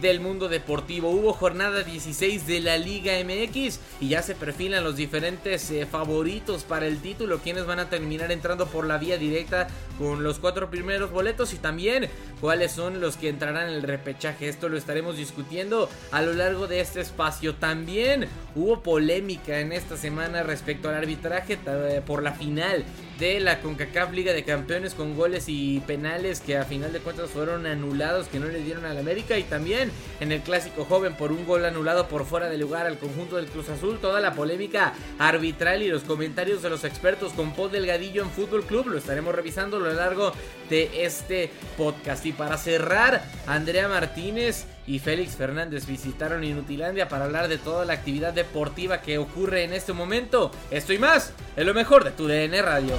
del mundo deportivo. Hubo jornada 16 de la Liga MX y ya se perfilan los diferentes eh, favoritos para el título, quienes van a terminar entrando por la vía directa con los cuatro primeros boletos y también cuáles son los que entrarán en el repechaje. Esto lo estaremos discutiendo a lo largo de este espacio. También hubo polémica en esta semana respecto al arbitraje eh, por la final de la CONCACAF Liga de Campeones con goles y penales que a final de cuentas fueron anulados, que no le dieron al América y también en el clásico joven por un gol anulado por fuera de lugar al conjunto del Cruz Azul, toda la polémica arbitral y los comentarios de los expertos con Paul Delgadillo en Fútbol Club lo estaremos revisando a lo largo de este podcast y para cerrar Andrea Martínez y Félix Fernández visitaron Inutilandia para hablar de toda la actividad deportiva que ocurre en este momento. Esto y más es lo mejor de tu DN Radio.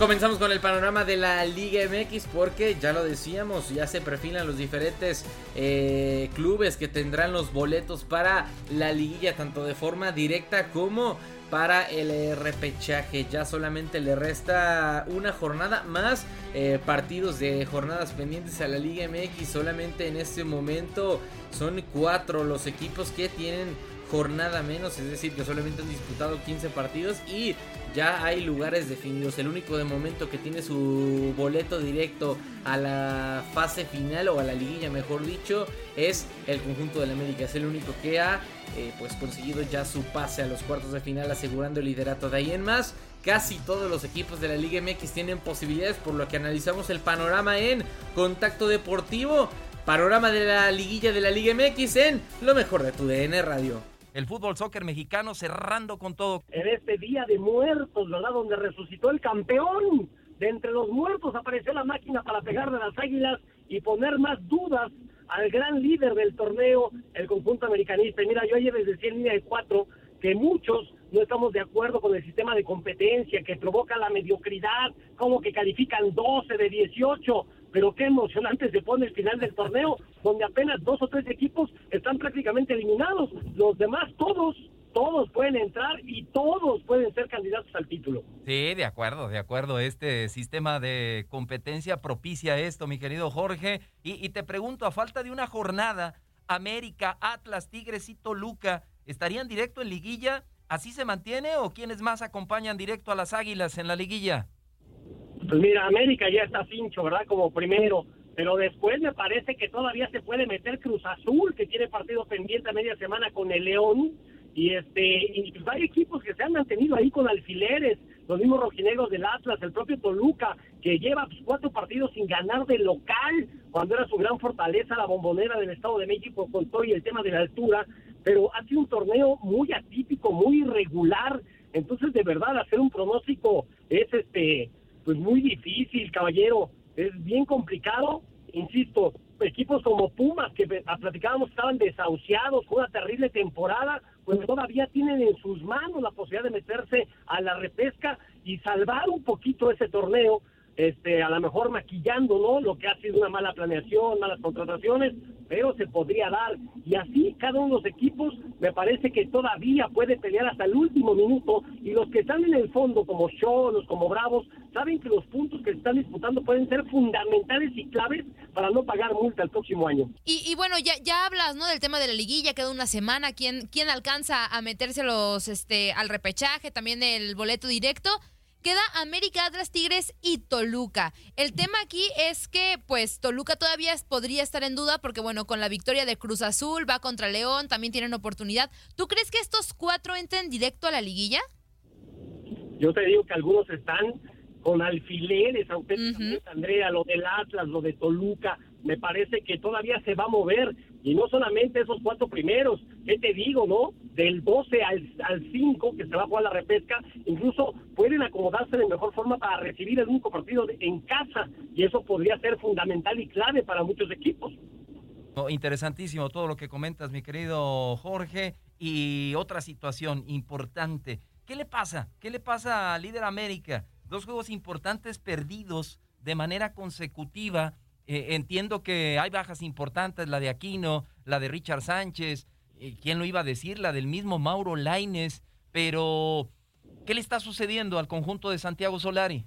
Comenzamos con el panorama de la Liga MX porque ya lo decíamos, ya se perfilan los diferentes eh, clubes que tendrán los boletos para la liguilla, tanto de forma directa como para el repechaje. Ya solamente le resta una jornada más eh, partidos de jornadas pendientes a la Liga MX. Solamente en este momento son cuatro los equipos que tienen jornada menos, es decir, que solamente han disputado 15 partidos y ya hay lugares definidos. El único de momento que tiene su boleto directo a la fase final o a la liguilla, mejor dicho, es el conjunto del América. Es el único que ha eh, pues conseguido ya su pase a los cuartos de final, asegurando el liderato. De ahí en más, casi todos los equipos de la Liga MX tienen posibilidades, por lo que analizamos el panorama en Contacto Deportivo. Panorama de la liguilla de la Liga MX en lo mejor de tu DN Radio. El fútbol soccer mexicano cerrando con todo. En este día de muertos, ¿verdad? Donde resucitó el campeón. De entre los muertos apareció la máquina para pegarle a las águilas y poner más dudas al gran líder del torneo, el conjunto americanista. Y mira, yo ayer les decía en línea de cuatro que muchos no estamos de acuerdo con el sistema de competencia que provoca la mediocridad, como que califican 12 de 18, pero qué emocionante se pone el final del torneo, donde apenas dos o tres equipos están prácticamente eliminados, los demás todos, todos pueden entrar y todos pueden ser candidatos al título. Sí, de acuerdo, de acuerdo. Este sistema de competencia propicia esto, mi querido Jorge. Y, y te pregunto, a falta de una jornada, América, Atlas, Tigres y Toluca, ¿estarían directo en liguilla? ¿Así se mantiene o quiénes más acompañan directo a las Águilas en la liguilla? Pues mira, América ya está cincho, ¿verdad? Como primero. pero después me parece que todavía se puede meter Cruz Azul, que tiene partido pendiente a media semana con el León, y este y pues hay equipos que se han mantenido ahí con alfileres, los mismos rojinegros del Atlas, el propio Toluca, que lleva pues, cuatro partidos sin ganar de local, cuando era su gran fortaleza la bombonera del Estado de México con todo y el tema de la altura, pero ha sido un torneo muy atípico, muy irregular, entonces de verdad hacer un pronóstico es este pues muy difícil, caballero, es bien complicado, insisto, equipos como Pumas, que platicábamos estaban desahuciados con una terrible temporada, pues todavía tienen en sus manos la posibilidad de meterse a la repesca y salvar un poquito ese torneo, este, a lo mejor maquillando, ¿no? Lo que ha sido una mala planeación, malas contrataciones, pero se podría dar. Y así cada uno de los equipos me parece que todavía puede pelear hasta el último minuto y los que están en el fondo, como Cholos, como Bravos, saben que los puntos que se están disputando pueden ser fundamentales y claves para no pagar multa el próximo año. Y, bueno, ya, ya hablas, ¿no? Del tema de la liguilla, queda una semana, ¿quién, quién alcanza a meterse los, este, al repechaje, también el boleto directo? Queda América, Atlas, Tigres y Toluca. El tema aquí es que, pues, Toluca todavía podría estar en duda porque, bueno, con la victoria de Cruz Azul, va contra León, también tienen oportunidad. ¿Tú crees que estos cuatro entren directo a la liguilla? Yo te digo que algunos están con alfileres, aunque Andrea, lo del Atlas, lo de Toluca, me parece que todavía se va a mover. Y no solamente esos cuatro primeros, ¿qué te digo, no? Del 12 al, al 5, que se va a jugar la repesca, incluso pueden acomodarse de mejor forma para recibir el único partido en casa. Y eso podría ser fundamental y clave para muchos equipos. interesantísimo todo lo que comentas, mi querido Jorge. Y otra situación importante. ¿Qué le pasa? ¿Qué le pasa a Líder América? Dos juegos importantes perdidos de manera consecutiva eh, entiendo que hay bajas importantes, la de Aquino, la de Richard Sánchez, eh, ¿quién lo iba a decir? La del mismo Mauro Laines, pero ¿qué le está sucediendo al conjunto de Santiago Solari?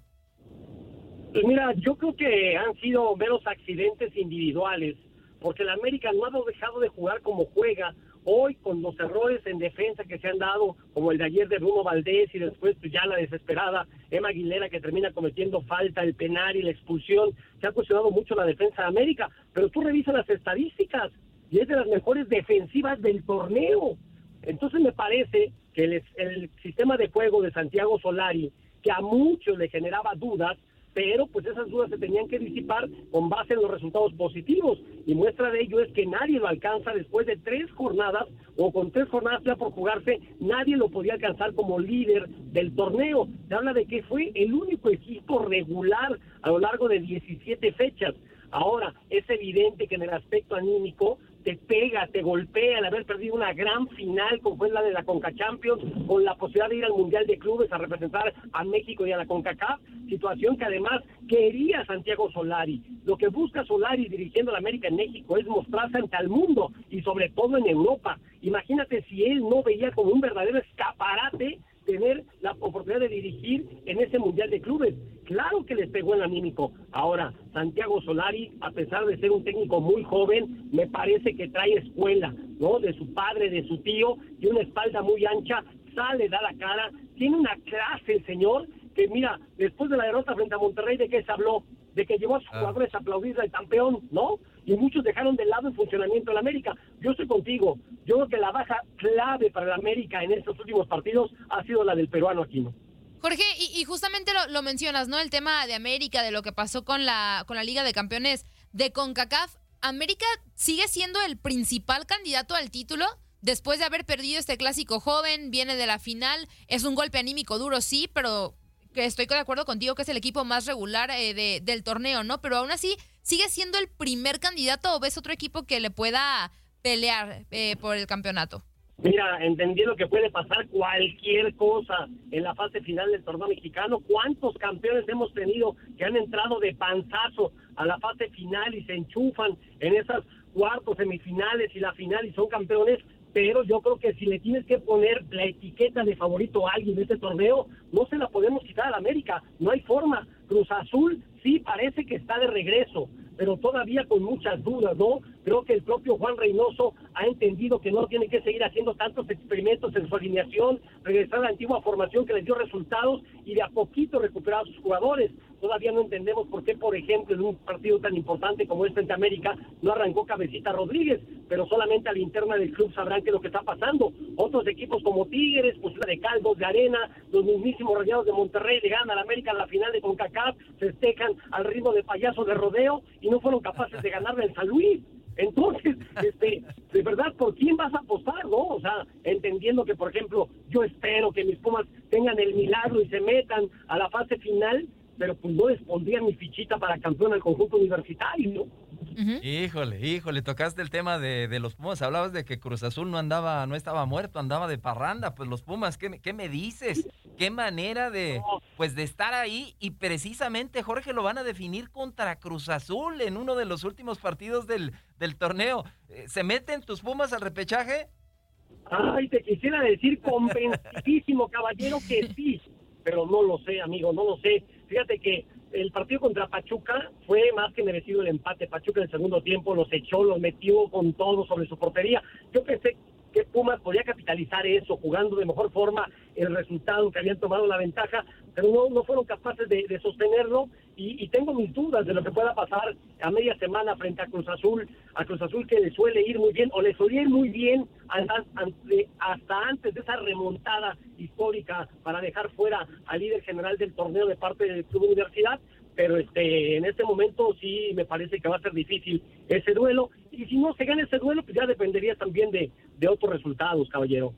Pues mira, yo creo que han sido meros accidentes individuales, porque el América no ha dejado de jugar como juega, Hoy, con los errores en defensa que se han dado, como el de ayer de Bruno Valdés y después pues, ya la desesperada Emma Aguilera que termina cometiendo falta, el penal y la expulsión, se ha cuestionado mucho la defensa de América. Pero tú revisas las estadísticas y es de las mejores defensivas del torneo. Entonces me parece que el, el sistema de juego de Santiago Solari, que a muchos le generaba dudas, pero pues esas dudas se tenían que disipar con base en los resultados positivos y muestra de ello es que nadie lo alcanza después de tres jornadas o con tres jornadas ya por jugarse, nadie lo podía alcanzar como líder del torneo. Se habla de que fue el único equipo regular a lo largo de 17 fechas. Ahora, es evidente que en el aspecto anímico te pega, te golpea al haber perdido una gran final como fue la de la Conca Champions, con la posibilidad de ir al Mundial de Clubes a representar a México y a la CONCACAF, situación que además quería Santiago Solari. Lo que busca Solari dirigiendo a la América en México es mostrarse ante el mundo y sobre todo en Europa. Imagínate si él no veía como un verdadero escaparate tener la oportunidad de dirigir en ese Mundial de Clubes. Claro que les pegó en el anímico. Ahora, Santiago Solari, a pesar de ser un técnico muy joven, me parece que trae escuela, ¿no? De su padre, de su tío, y una espalda muy ancha, sale, da la cara, tiene una clase el señor, que mira, después de la derrota frente a Monterrey, ¿de qué se habló? De que llevó a sus ah. jugadores a aplaudir al campeón, ¿no? Y muchos dejaron de lado el funcionamiento de la América. Yo estoy contigo. Yo creo que la baja clave para la América en estos últimos partidos ha sido la del peruano Aquino. Jorge, y, justamente lo, mencionas, ¿no? El tema de América, de lo que pasó con la, con la Liga de Campeones de CONCACAF. ¿América sigue siendo el principal candidato al título? Después de haber perdido este clásico joven, viene de la final, es un golpe anímico duro, sí, pero estoy de acuerdo contigo que es el equipo más regular eh, del torneo, ¿no? Pero aún así, ¿sigue siendo el primer candidato o ves otro equipo que le pueda pelear eh, por el campeonato? Mira, entendiendo que puede pasar cualquier cosa en la fase final del torneo mexicano. ¿Cuántos campeones hemos tenido que han entrado de panzazo a la fase final y se enchufan en esas cuartos, semifinales y la final y son campeones? Pero yo creo que si le tienes que poner la etiqueta de favorito a alguien de este torneo, no se la podemos quitar a la América. No hay forma. Cruz Azul sí parece que está de regreso, pero todavía con muchas dudas, ¿no? Creo que el propio Juan Reynoso ha entendido que no tiene que seguir haciendo tantos experimentos en su alineación, regresar a la antigua formación que les dio resultados y de a poquito recuperar a sus jugadores. Todavía no entendemos por qué, por ejemplo, en un partido tan importante como este ante América, no arrancó Cabecita Rodríguez, pero solamente a la interna del club sabrán qué es lo que está pasando. Otros equipos como Tigres, pues la de Caldos, de Arena, los mismísimos Rayados de Monterrey le ganan a la América en la final de CONCACAF, festejan al ritmo de payaso de rodeo y no fueron capaces de ganarle en San Luis. Entonces, este, de verdad, ¿por quién vas a apostar, no? O sea, entendiendo que, por ejemplo, yo espero que mis Pumas tengan el milagro y se metan a la fase final, pero pues no les pondría mi fichita para campeón al conjunto universitario, Híjole, híjole, tocaste el tema de, de, los Pumas, hablabas de que Cruz Azul no andaba, no estaba muerto, andaba de parranda, pues los Pumas, ¿qué, qué me dices? ¿Qué manera de, pues de estar ahí? Y precisamente, Jorge, lo van a definir contra Cruz Azul en uno de los últimos partidos del, del torneo. Eh, ¿Se meten tus Pumas al repechaje? Ay, te quisiera decir convencidísimo, caballero, que sí, pero no lo sé, amigo, no lo sé. Fíjate que el partido contra Pachuca fue más que merecido el empate. Pachuca en el segundo tiempo los echó, los metió con todo sobre su portería. Yo pensé que Pumas podía capitalizar eso, jugando de mejor forma el resultado, que habían tomado la ventaja, pero no, no fueron capaces de, sostenerlo. Y, tengo mis dudas de lo que pueda pasar a media semana frente a Cruz Azul, a Cruz Azul que le suele ir muy bien o le suele ir muy bien hasta, hasta antes de esa remontada histórica para dejar fuera al líder general del torneo de parte del Club Universidad pero este en este momento sí me parece que va a ser difícil ese duelo y si no se gana ese duelo pues ya dependería también de, de otros resultados caballero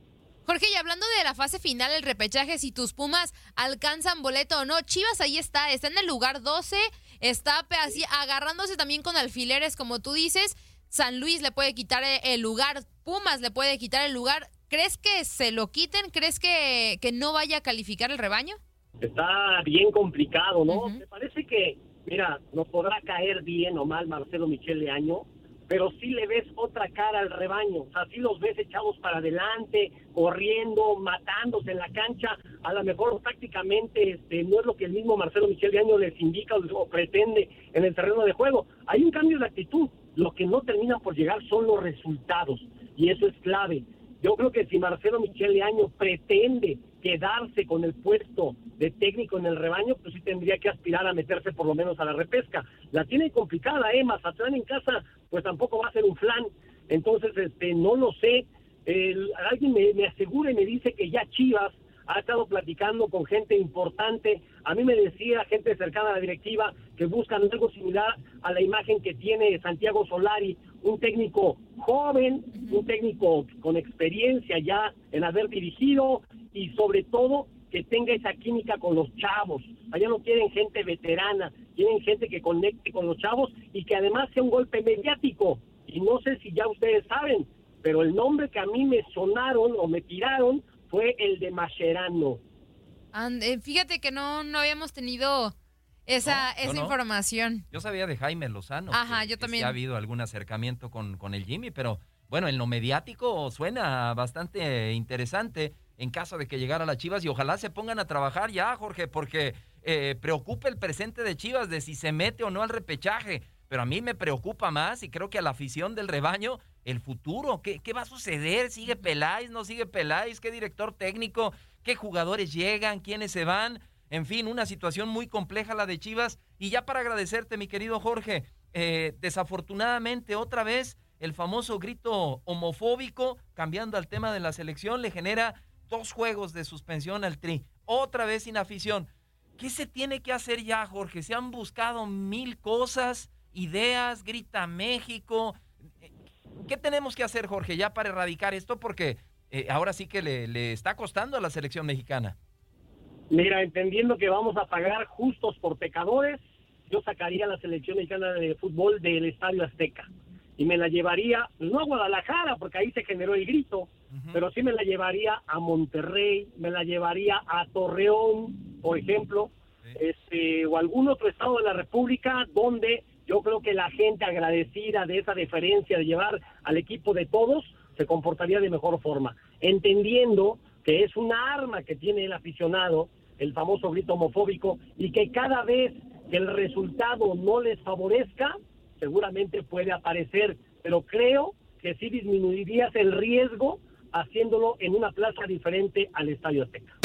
Jorge, y hablando de la fase final, el repechaje, si tus Pumas alcanzan boleto o no, Chivas ahí está, está en el lugar 12, está así agarrándose también con alfileres, como tú dices. San Luis le puede quitar el lugar, Pumas le puede quitar el lugar. ¿Crees que se lo quiten? ¿Crees que, que no vaya a calificar el rebaño? Está bien complicado, ¿no? Me parece que, mira, nos podrá caer bien o mal Marcelo Michel Año, pero sí le ves otra cara al rebaño, o sea, los ves echados para adelante, corriendo, matándose en la cancha, a lo mejor tácticamente este, no es lo que el mismo Marcelo Michel de Año les indica o, pretende en el terreno de juego. Hay un cambio de actitud, lo que no termina por llegar son los resultados, y eso es clave. Yo creo que si Marcelo Michel Año pretende quedarse con el puesto de técnico en el rebaño, pues sí tendría que aspirar a meterse por lo menos a la repesca. La tiene complicada, ¿eh? Mazatlán en casa, pues tampoco va a ser un flan. Entonces, este, no lo sé. alguien me, me asegura y me dice que ya Chivas ha estado platicando con gente importante. A mí me decía gente cercana a la directiva que buscan algo similar a la imagen que tiene Santiago Solari, un técnico joven, un técnico con experiencia ya en haber dirigido y sobre todo que tenga esa química con los chavos. Allá no quieren gente veterana, quieren gente que conecte con los chavos y que además sea un golpe mediático. Y no sé si ya ustedes saben, pero el nombre que a mí me sonaron o me tiraron fue el de Mascherano. Eh, fíjate que no, no habíamos tenido esa, esa información. Yo sabía de Jaime Lozano. Ajá, yo también. ha habido algún acercamiento con, con el Jimmy, pero bueno, en lo mediático suena bastante interesante en caso de que llegara la Chivas y ojalá se pongan a trabajar ya, Jorge, porque eh, preocupa el presente de Chivas de si se mete o no al repechaje. Pero a mí me preocupa más y creo que a la afición del rebaño el futuro. ¿Qué, qué va a suceder? ¿Sigue Peláez? ¿No sigue Peláez? ¿Qué director técnico? ¿Qué jugadores llegan? ¿Quiénes se van? En fin, una situación muy compleja la de Chivas. Y ya para agradecerte, mi querido Jorge, eh, desafortunadamente otra vez el famoso grito homofóbico, cambiando al tema de la selección, le genera dos juegos de suspensión al Tri. Otra vez sin afición. ¿Qué se tiene que hacer ya, Jorge? Se han buscado mil cosas, ideas, grita México. ¿Qué tenemos que hacer, Jorge, ya para erradicar esto? Porque eh, ahora sí que le, le está costando a la selección mexicana. Mira, entendiendo que vamos a pagar justos por pecadores, yo sacaría la selección mexicana de fútbol del Estadio Azteca. Y me la llevaría, no a Guadalajara, porque ahí se generó el grito, pero sí me la llevaría a Monterrey, me la llevaría a Torreón, por ejemplo, este, o algún otro estado de la República donde yo creo que la gente agradecida de esa deferencia de llevar al equipo de todos se comportaría de mejor forma, entendiendo que es un arma que tiene el aficionado, el famoso grito homofóbico, y que cada vez que el resultado no les favorezca, seguramente puede aparecer pero creo que sí disminuirías el riesgo haciéndolo en una plaza diferente al Estadio Azteca.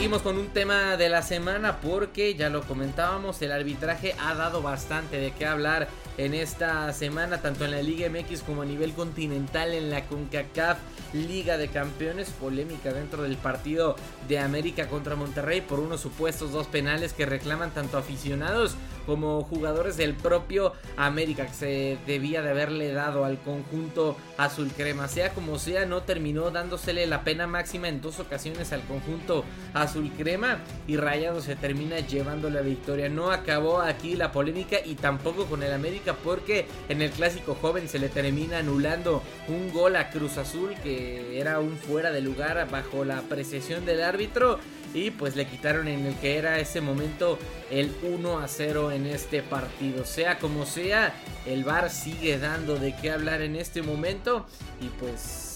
Seguimos con un tema de la semana porque ya lo comentábamos, el arbitraje ha dado bastante de qué hablar en esta semana, tanto en la Liga MX como a nivel continental en la CONCACAF Liga de Campeones, polémica dentro del partido de América contra Monterrey por unos supuestos dos penales que reclaman tanto aficionados como jugadores del propio América que se debía de haberle dado al conjunto azul crema. Sea como sea, no terminó dándosele la pena máxima en dos ocasiones al conjunto azul crema y Rayado se termina llevando la victoria. No acabó aquí la polémica y tampoco con el América porque en el clásico joven se le termina anulando un gol a Cruz Azul que era un fuera de lugar bajo la apreciación del árbitro y pues le quitaron en el que era ese momento el 1 a 0 en este partido. Sea como sea, el VAR sigue dando de qué hablar en este momento y pues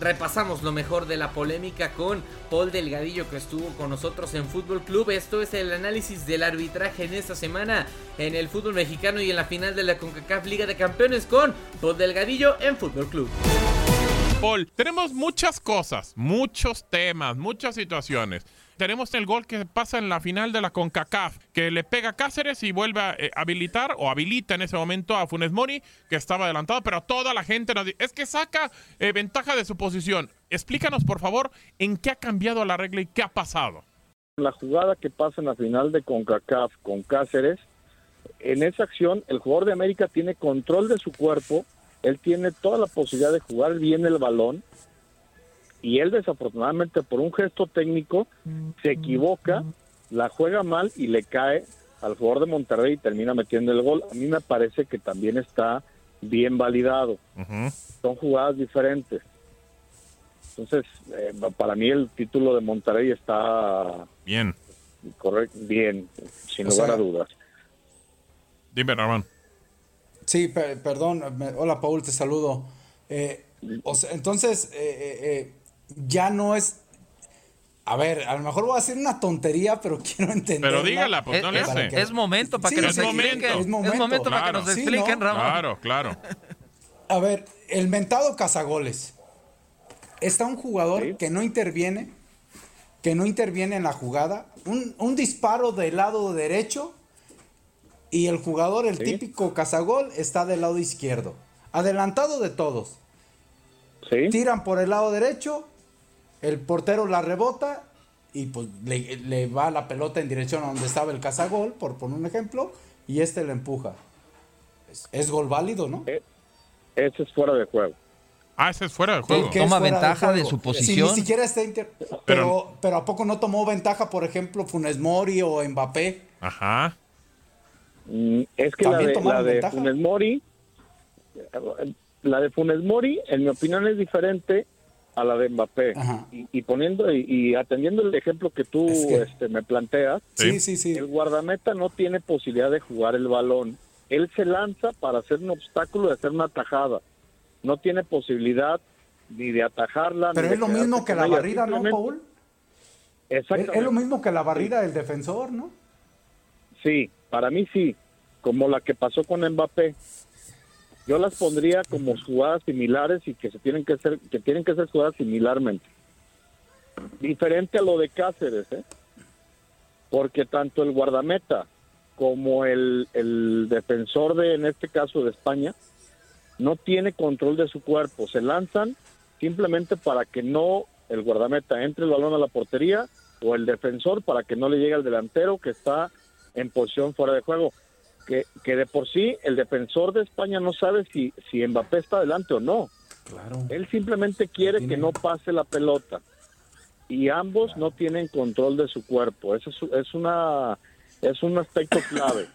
repasamos lo mejor de la polémica con Paul Delgadillo que estuvo con nosotros en Fútbol Club. Esto es el análisis del arbitraje en esta semana en el fútbol mexicano y en la final de la CONCACAF Liga de Campeones con Paul Delgadillo en Fútbol Club. Paul, tenemos muchas cosas, muchos temas, muchas situaciones. Tenemos el gol que pasa en la final de la CONCACAF, que le pega a Cáceres y vuelve a eh, habilitar o habilita en ese momento a Funes Mori, que estaba adelantado, pero toda la gente nos dice, es que saca eh, ventaja de su posición. Explícanos, por favor, en qué ha cambiado la regla y qué ha pasado. La jugada que pasa en la final de CONCACAF con Cáceres, en esa acción el jugador de América tiene control de su cuerpo, él tiene toda la posibilidad de jugar bien el balón y él desafortunadamente por un gesto técnico se equivoca, la juega mal y le cae al jugador de Monterrey y termina metiendo el gol. A mí me parece que también está bien validado. Son jugadas diferentes. Entonces, eh, para mí el título de Monterrey está bien, correcto, bien, sin O lugar sea, a dudas. Dime, Ramón. Sí, pe- perdón. me- hola, Paul, te saludo. Eh, o sea, entonces, eh, eh, ya no es. A ver, a lo mejor voy a decir una tontería, pero quiero entender. Pero dígala, pues, no le es, hace. es momento para Sí, que nos es momento. expliquen. Es momento. para que nos expliquen, ¿no? Ramón. Claro, claro. A ver, el mentado cazagoles. Está un jugador que no interviene, que no interviene en la jugada. Un, un disparo del lado derecho y el jugador, el Sí. típico cazagol, está del lado izquierdo. Adelantado de todos. Tiran por el lado derecho, el portero la rebota y pues le, le va la pelota en dirección a donde estaba el cazagol, por poner un ejemplo, y este le empuja. Es, es gol válido, ¿no? Ese es fuera de juego. Ah, ese es fuera de juego. que es fuera juego. Sí, ni siquiera está inter- pero, pero ¿a poco no tomó ventaja, por ejemplo, Funes Mori o Mbappé? Ajá. Mm, Es que la ¿También de, la de ventaja? Funes Mori, eh, la de Funes Mori, en mi opinión, es diferente a la de Mbappé. Y, y poniendo y, y atendiendo el ejemplo que tú este, me planteas, Sí, sí, sí. el guardameta no tiene posibilidad de jugar el balón. Él se lanza para hacer un obstáculo de hacer una tajada. No tiene posibilidad ni de atajarla. Pero ni es de lo mismo que la ella. barrida, ¿no, Paul? Es, Exactamente. es lo mismo que la barrida del defensor, ¿no? Sí, para mí sí, como la que pasó con Mbappé. Yo las pondría como jugadas similares y que se tienen que ser que tienen que ser jugadas similarmente. Diferente a lo de Cáceres, ¿eh? Porque tanto el guardameta como el, el defensor de en este caso de España no tiene control de su cuerpo, se lanzan simplemente para que no el guardameta entre el balón a la portería o el defensor para que no le llegue al delantero que está en posición fuera de juego. Que, que de por sí el defensor de España no sabe si, si Mbappé está adelante o no. Claro. Él simplemente quiere que no pase la pelota y ambos no tienen control de su cuerpo. Eso es, es una es un aspecto clave.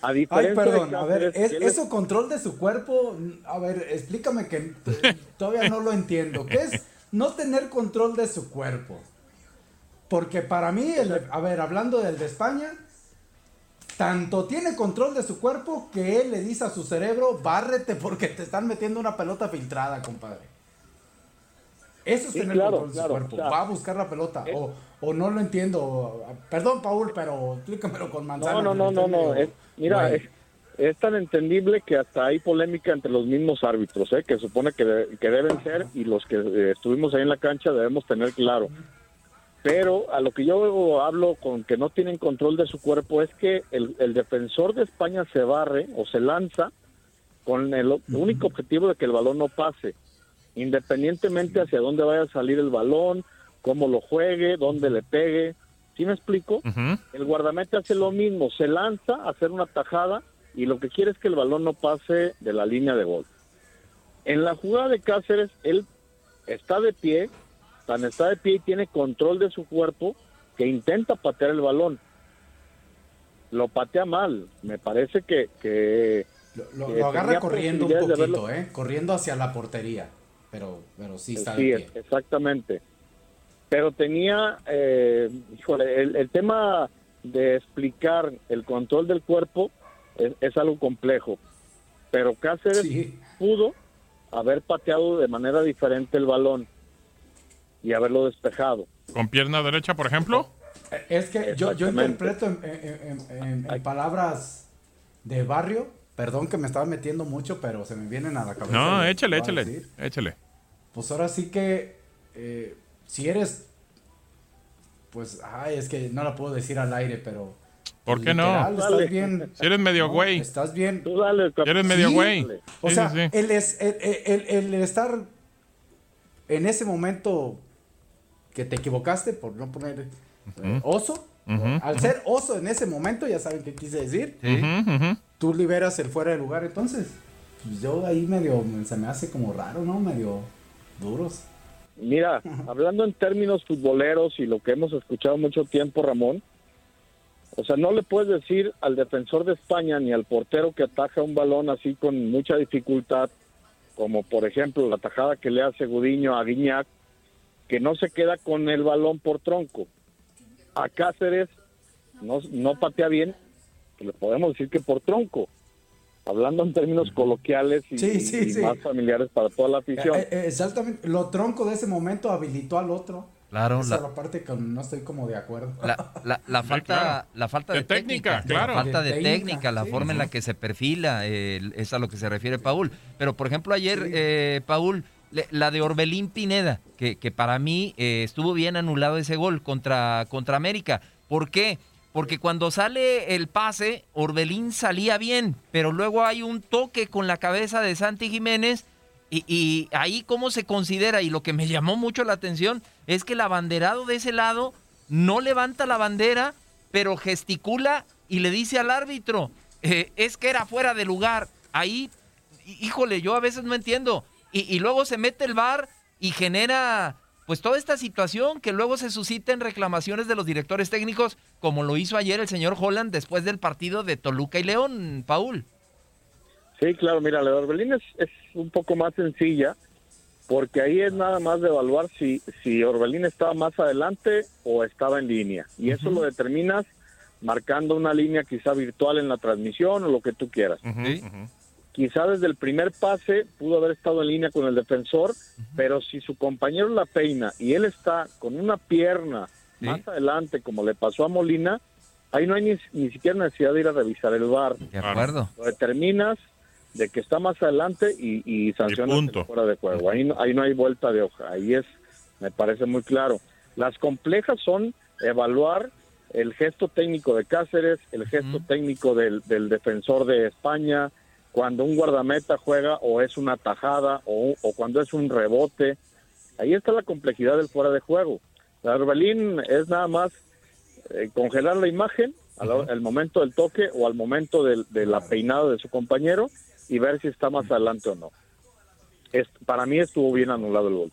A Ay, diferencia de perdón, a ver, Cáceres, es- él eso control de su cuerpo, a ver, explícame que eh, todavía no lo entiendo. ¿Qué es no tener control de su cuerpo? Porque para mí, el de- a ver, hablando del de España, tanto tiene control de su cuerpo que él le dice a su cerebro, bárrete porque te están metiendo una pelota filtrada, compadre. Eso es Sí, tener claro, control de claro, su cuerpo. Va a buscar la pelota. O, o no lo entiendo. Perdón, Paul, pero explícamelo con manzana. No, no, no, no, no. es- mira, es, es tan entendible que hasta hay polémica entre los mismos árbitros, ¿eh? que supone que, de- que deben ser y los que eh, estuvimos ahí en la cancha debemos tener claro. Pero a lo que yo hablo con que no tienen control de su cuerpo es que el, el defensor de España se barre o se lanza con el único objetivo de que el balón no pase, independientemente hacia dónde vaya a salir el balón, cómo lo juegue, dónde le pegue. ¿Sí me explico? El guardameta hace lo mismo, se lanza a hacer una tajada y lo que quiere es que el balón no pase de la línea de gol. En la jugada de Cáceres, él está de pie, tan está de pie y tiene control de su cuerpo que intenta patear el balón. Lo patea mal, me parece que... que Lo, que lo agarra corriendo un poquito, ¿eh? Corriendo hacia la portería. Pero, pero sí está Sí, de pie. exactamente. Pero tenía, eh, híjole, el, el tema de explicar el control del cuerpo es, es algo complejo. Pero Cáceres pudo haber pateado de manera diferente el balón y haberlo despejado. ¿Con pierna derecha, por ejemplo? Es que yo, yo interpreto en, en- en- en- en palabras de barrio. Perdón que me estaba metiendo mucho, pero se me vienen a la cabeza. No, échale, échale, échale. Pues ahora sí que eh, si eres, pues, ay, es que no la puedo decir al aire, pero ¿Por qué no? estás bien. Si eres medio No, güey. Estás bien. Si eres medio Sí. güey. O Sí, sea, sí, sí. El, es, el, el- el estar en ese momento que te equivocaste, por no poner eh, oso, al ser oso en ese momento, ya saben qué quise decir, tú liberas el fuera de lugar, entonces, pues yo ahí medio, se me hace como raro, ¿no? Medio duros. Mira, hablando en términos futboleros y lo que hemos escuchado mucho tiempo, Ramón, o sea, no le puedes decir al defensor de España ni al portero que ataja un balón así con mucha dificultad, como por ejemplo la tajada que le hace Gudiño a Guiñac, que no se queda con el balón por tronco. A Cáceres no, no patea bien, que le podemos decir que por tronco, hablando en términos coloquiales y, Sí, sí, y sí. más familiares para toda la afición. Eh, eh, exactamente, lo tronco de ese momento habilitó al otro. Claro, Esa la- es la parte que no estoy como de acuerdo. La, la, la Sí, falta, claro. la falta De de, técnica, técnica, claro. La falta De de, técnica, técnica, la sí, forma en la sí. que se perfila, eh, es a lo que se refiere Paul. Pero, por ejemplo, ayer, eh, Paul, la de Orbelín Pineda, que, que para mí eh, estuvo bien anulado ese gol contra, contra América. ¿Por qué? Porque cuando sale el pase, Orbelín salía bien, pero luego hay un toque con la cabeza de Santi Jiménez y, ahí cómo se considera, y lo que me llamó mucho la atención es que el abanderado de ese lado no levanta la bandera, pero gesticula y le dice al árbitro, eh, es que era fuera de lugar. Ahí, hí- híjole, yo a veces no entiendo. Y, y luego se mete el bar y genera pues toda esta situación que luego se suscita en reclamaciones de los directores técnicos, como lo hizo ayer el señor Holland después del partido de Toluca y León, Paul. Sí, claro, mira, la de Orbelín es, es un poco más sencilla, porque ahí es nada más de evaluar si, si Orbelín estaba más adelante o estaba en línea. Y eso lo determinas marcando una línea quizá virtual en la transmisión o lo que tú quieras. Quizá desde el primer pase pudo haber estado en línea con el defensor, pero si su compañero la peina y él está con una pierna más adelante, como le pasó a Molina, ahí no hay ni, ni siquiera necesidad de ir a revisar el bar. De acuerdo. Lo determinas de que está más adelante y, y sancionas fuera de juego. Ahí no, ahí no hay vuelta de hoja. Ahí es, me parece muy claro. Las complejas son evaluar el gesto técnico de Cáceres, el gesto técnico del, del defensor de España, cuando un guardameta juega o es una tajada o, o cuando es un rebote. Ahí está la complejidad del fuera de juego. La Arbelín es nada más eh, congelar la imagen al, al momento del toque o al momento del, de la peinada de su compañero y ver si está más adelante o no. Es, para mí estuvo bien anulado el gol.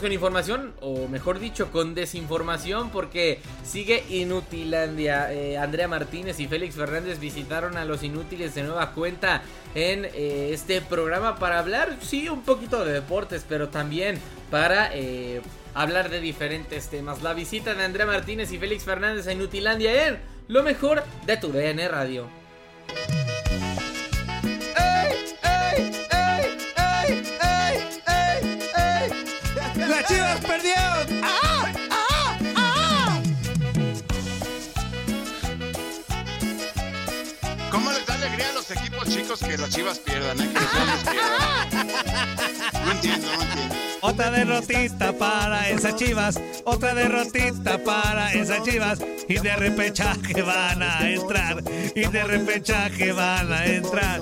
Con información, o mejor dicho, con desinformación, porque sigue Inutilandia. Eh, Andrea Martínez y Félix Fernández visitaron a los inútiles de nueva cuenta en eh, este programa para hablar, sí, un poquito de deportes, pero también para eh, hablar de diferentes temas. La visita de Andrea Martínez y Félix Fernández a Inutilandia en lo mejor de tu DN Radio. ¡Las chivas perdieron! ¡Ah! ¡Ah! ¡Ah! ¿Cómo les da alegría a los equipos chicos que las chivas pierdan? eh? Que los grandes pierdan. No entiendo, no entiendo. Otra derrotista para esas chivas, otra derrotista para esas chivas, y de repechaje van a entrar, y de repechaje van a entrar.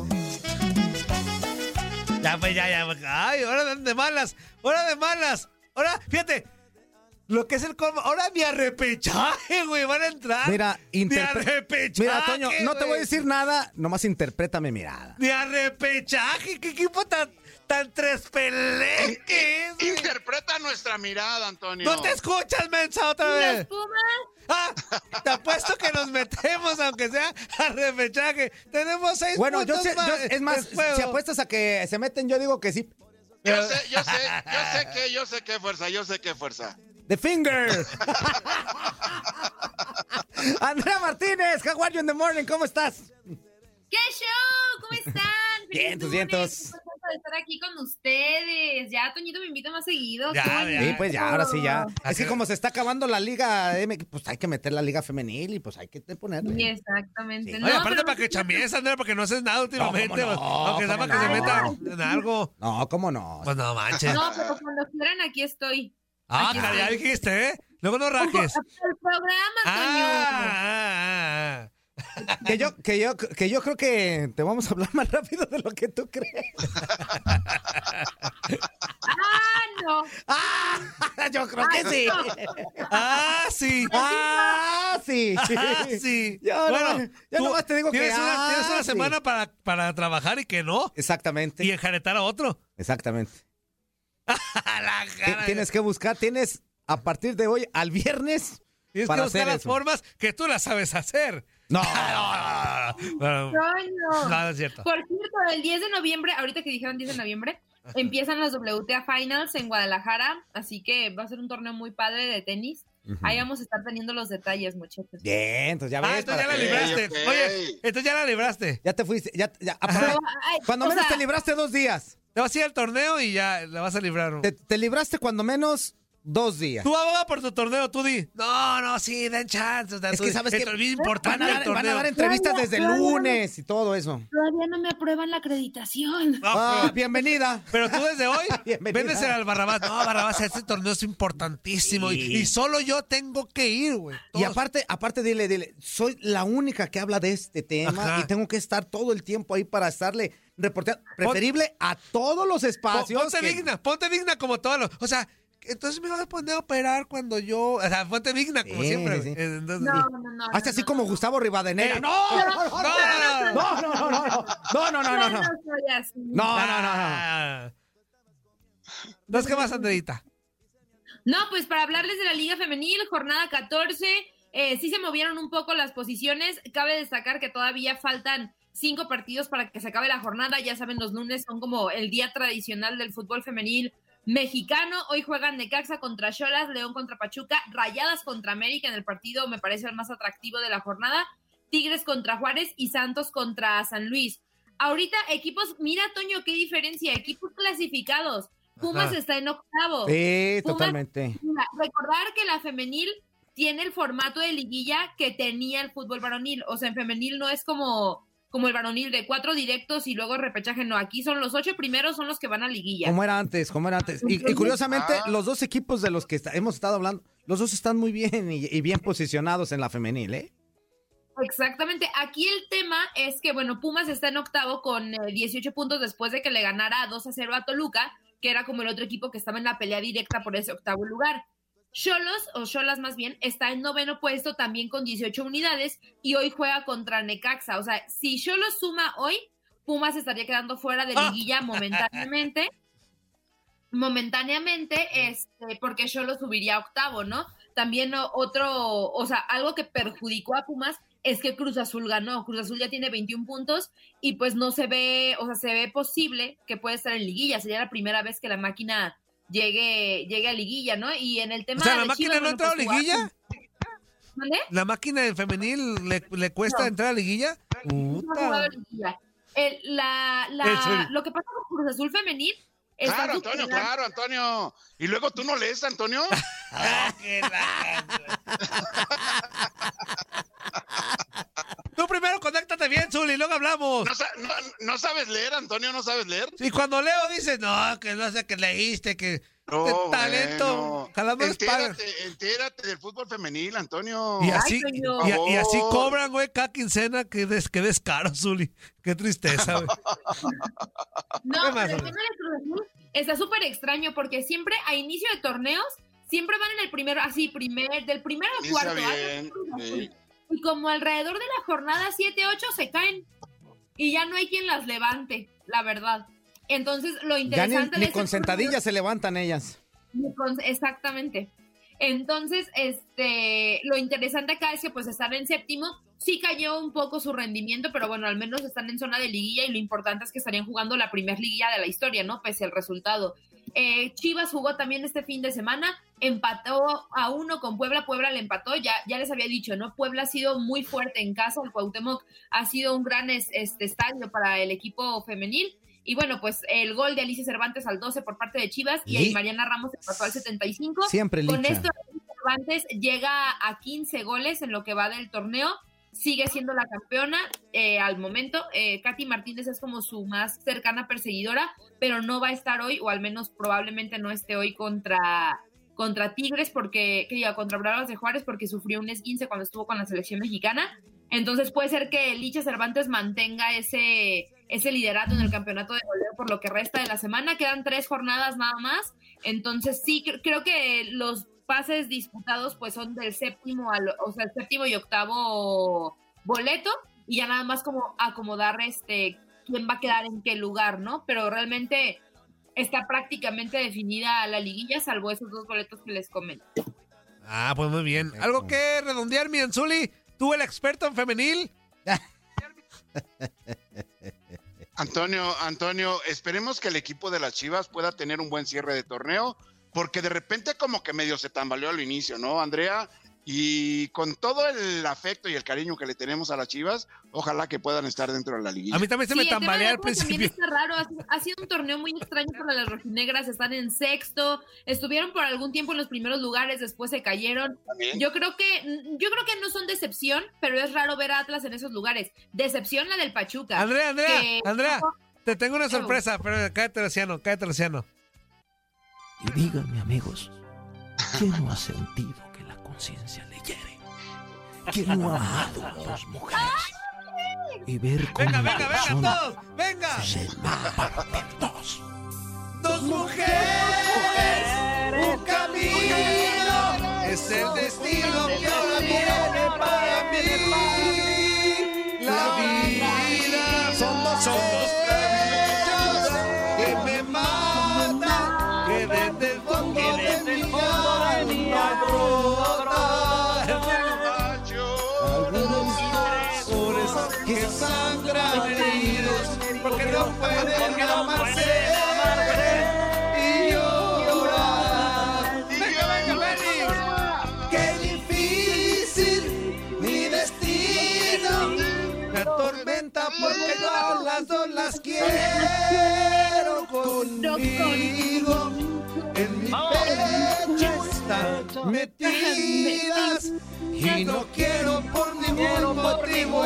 Ya, pues, ya, ya. Ay, ahora de malas, ahora de malas. Ahora, fíjate, lo que es el colmo, ahora ni a repechaje, güey, van a entrar. Mira, ni a interpre- repechaje. Mira, Toño, no te voy a decir nada, nomás interprétame mirada. Ni a repechaje, qué equipo tan, tan tres peleques. Interpreta nuestra mirada, Antonio. No te escuchas, mensa, otra vez. Ah, te apuesto que nos metemos, aunque sea a repechaje. Tenemos seis Bueno, yo sé, yo- es más, si apuestas a que se meten, yo digo que sí. Yo sé, yo sé, yo sé que, yo sé qué fuerza, yo sé qué fuerza. The Finger. Andrea Martínez, how are you in the morning? ¿Cómo estás? ¿Qué show? ¿Cómo están? Bien, tus de estar aquí con ustedes. Ya, Toñito me invita más seguido. Ya, ya. Sí, pues ya, ahora sí ya. Es que como se está acabando la liga, pues hay que meter la liga femenil y pues hay que ponerle. Sí, exactamente. Sí. No, Oye, aparte pero- para que chambies, Andrea, porque no haces nada últimamente. ¿cómo no? pues, aunque sea ¿Cómo para que se no? meta en algo. No, ¿cómo no? Pues no manches. No, pero cuando quieran aquí estoy. Ah, Aquí ya dijiste, ¿eh? Luego no rajes. El programa, Toño. Ah, ah, Que yo, que yo, que yo creo que te vamos a hablar más rápido de lo que tú crees. Ah, no. Ah, yo creo que sí. ah, sí. Ah, sí. Ah, sí. Yo, bueno, no, yo nomás te digo que tienes una, ah, tienes una sí. semana para, para trabajar y que no. Exactamente. Y enjaretar a otro. Exactamente. la Ti- cara. Tienes que buscar, tienes a partir de hoy al viernes Tienes para que buscar hacer las eso. formas que tú las sabes hacer. No. no, no, no, no. Toño. No, no es cierto. Por cierto, el 10 de noviembre, ahorita que dijeron 10 de noviembre, empiezan las WTA Finals en Guadalajara, así que va a ser un torneo muy padre de tenis. Ujú. Ahí vamos a estar teniendo los detalles, muchachos. Bien, entonces ya ves. Ah, entonces ya la libraste. Oye, entonces ya la libraste. Ya te fuiste. Ya, ya, Ajá. Pero, ay, cuando menos sea, te libraste dos días. Te vas a ir al torneo y ya la vas a librar. Te, te libraste cuando menos dos días. Tú aboga por tu torneo, tú di. No, no, sí, den chance. o sea, Es que sabes es que bien importante van a, dar, van a dar entrevistas Todavía- desde el todavía no- lunes y todo eso. Todavía no me aprueban la acreditación. Ah, bienvenida. Pero tú desde hoy vendes al Barrabás. No, Barrabás, este torneo es importantísimo. y- Sí. Y, solo yo tengo que ir, güey. Y aparte, aparte, dile, dile, soy la única que habla de este tema Ajá. y tengo que estar todo el tiempo ahí para estarle reporteando. Preferible a todos los espacios. Ponte que- digna, ponte digna como todos los. O sea, entonces me van a poner a operar cuando yo. O sea, fuente digna, como Sí, siempre. sí. Entonces, No, no, no. no, Hace así como Gustavo Rivadeneira. Eh, ¡No! no, ¡No, no, no! ¡No, no, no! ¡No, no, no, no! no. No, no, no, no. Ah. Entonces, ¿qué más, Andreita? No, pues para hablarles de la Liga Femenil, jornada 14, eh, sí se movieron un poco las posiciones. Cabe destacar que todavía faltan cinco partidos para que se acabe la jornada. Ya saben, los lunes son como el día tradicional del fútbol femenil mexicano. Hoy juegan Necaxa contra Cholas, León contra Pachuca, Rayadas contra América en el partido, me parece el más atractivo de la jornada. Tigres contra Juárez y Santos contra San Luis. Ahorita equipos, mira Toño, qué diferencia, equipos clasificados. Pumas Ajá. está en octavo. Sí, Pumas- totalmente. Mira, recordar que la femenil tiene el formato de liguilla que tenía el fútbol varonil. O sea, en femenil no es como, como el varonil de cuatro directos y luego repechaje. No, aquí son los ocho primeros, son los que van a liguilla. Como era antes, como era antes. Y, y curiosamente, Ah. los dos equipos de los que está- hemos estado hablando, los dos están muy bien y, y bien posicionados en la femenil, ¿eh? Exactamente. Aquí el tema es que, bueno, Pumas está en octavo con eh, 18 puntos después de que le ganara 2 a 0 a Toluca, que era como el otro equipo que estaba en la pelea directa por ese octavo lugar. Cholos, o Cholas más bien, está en noveno puesto también con 18 unidades y hoy juega contra Necaxa. O sea, si Cholos suma hoy, Pumas estaría quedando fuera de liguilla momentáneamente. Momentáneamente, este, porque Cholos subiría a octavo, ¿no? También otro, o sea, algo que perjudicó a Pumas es que Cruz Azul ganó. Cruz Azul ya tiene 21 puntos y pues no se ve, o sea, se ve posible que puede estar en liguilla. Sería la primera vez que la máquina llegue, llegue a liguilla, ¿no? Y en el tema O sea, ¿la de máquina Chivas, no ha entrado a pues, liguilla? ¿Mande? ¿La máquina del femenil le, le cuesta No. entrar a liguilla? No ha jugado liguilla. El- la, la- El lo que pasa con Cruz Azul femenil está Claro, Antonio, superando- claro, Antonio. Y luego tú no lees, Antonio. Tú primero bien, Zuli, luego hablamos. No, sa- no- no sabes leer, Antonio, no sabes leer. Y cuando leo dice, no, que no sé que leíste, que No, de talento. bueno. Entérate, entérate del fútbol femenil, Antonio. Y así, y, y así cobran, güey, cada quincena. Qué, des, qué descaro, Zuli. Qué tristeza, güey. No, ¿Qué más, pero el tema de está súper extraño porque siempre a inicio de torneos siempre van en el primero, así, primer, del primero al cuarto. bien. Y como alrededor de la jornada 7-8 se caen y ya no hay quien las levante, la verdad. Entonces, lo Ya ni, interesante ni de con sentadillas se levantan ellas. Ni Exactamente. Entonces, este, lo interesante acá es que pues están en séptimo, sí cayó un poco su rendimiento, pero bueno, al menos están en zona de liguilla y lo importante es que estarían jugando la primer liguilla de la historia, ¿no? Pese al resultado. Eh, Chivas jugó también este fin de semana, empató a uno con Puebla, Puebla le empató, ya, ya les había dicho, ¿no? Puebla ha sido muy fuerte en casa, el Cuauhtémoc ha sido un gran es- este, estadio para el equipo femenil. Y bueno, pues el gol de Alicia Cervantes al 12 por parte de Chivas y, Y- Mariana Ramos empató al 75. Siempre Con Licha. esto, Alicia Cervantes llega a 15 goles en lo que va del torneo. Sigue siendo la campeona eh, al momento. Eh, Katy Martínez es como su más cercana perseguidora, pero no va a estar hoy, o al menos probablemente no esté hoy contra, contra Tigres, porque, que diga, contra Bravas de Juárez, porque sufrió un esguince cuando estuvo con la selección mexicana. Entonces puede ser que Licha Cervantes mantenga ese, ese liderato en el campeonato de goleo por lo que resta de la semana. Quedan tres jornadas nada más. Entonces sí, cre- creo que los pases disputados pues son del séptimo al, o sea, el séptimo y octavo boleto y ya nada más como acomodar este quién va a quedar en qué lugar, ¿no? Pero realmente está prácticamente definida la liguilla, salvo esos dos boletos que les comento. Ah, pues muy bien. ¿Algo que redondear, mi Zuli? ¿Tú el experto en femenil? Antonio, Antonio, esperemos que el equipo de las Chivas pueda tener un buen cierre de torneo, porque de repente como que medio se tambaleó al inicio, ¿no, Andrea? Y con todo el afecto y el cariño que le tenemos a las Chivas, ojalá que puedan estar dentro de la liguilla. A mí también se Sí, me tambalea al Atlas también principio. está raro, ha, sido- ha sido un torneo muy extraño para las rojinegras, están en sexto, estuvieron por algún tiempo en los primeros lugares, después se cayeron. También. Yo creo que yo creo que no son decepción, pero es raro ver a Atlas en esos lugares. Decepción la del Pachuca. Andrea, Andrea, que- Andrea, te tengo una sorpresa, pero cállate, Luciano, cállate, Luciano. Y díganme, amigos, ¿quién no ha sentido que la conciencia le hiere? ¿Quién no ha amado a dos mujeres? Y ver cómo Venga, venga, venga, todos, venga. se va dos. Dos mujeres buscan Es el destino que ahora viene para mí. Porque yo a las dos las quiero conmigo. En mi pecho están metidas y no quiero por ningún motivo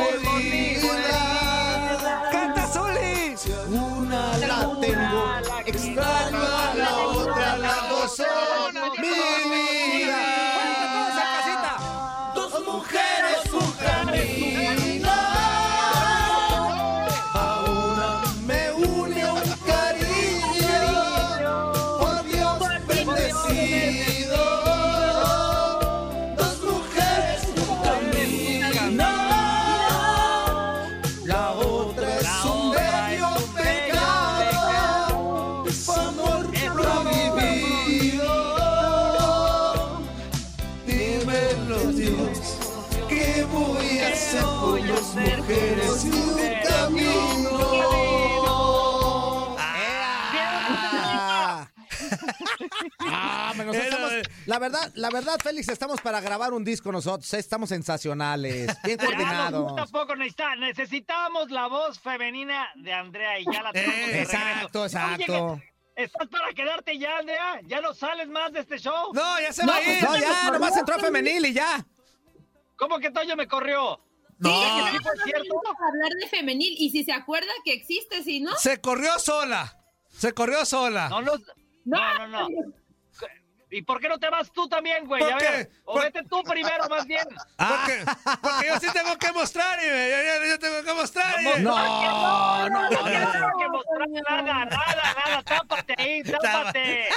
la verdad, la verdad, Félix, estamos para grabar un disco nosotros. Estamos sensacionales, bien coordinados. Tampoco necesita- necesitábamos la voz femenina de Andrea y ya la tenemos. de regreso. exacto, exacto. Oye, ¿Estás para quedarte ya, Andrea? ¿Ya no sales más de este show? No, ya se No, pues no, ya, nomás entró femenil y ya. ¿Cómo que Toño me corrió? No. ¿Sí cierto? hablar de femenil y si se acuerda que existe, si no. Se corrió sola. Se corrió sola. No, no, no, no, no. ¿Y por qué no te vas tú también, güey? ¿Por A qué? ver, o vete tú primero, más bien. Porque, porque yo sí tengo que mostrar, y me- yo, yo- yo tengo que mostrar. y- No, no, no, no, tengo que mostrar nada, nada, nada. Tápate ahí, tápate.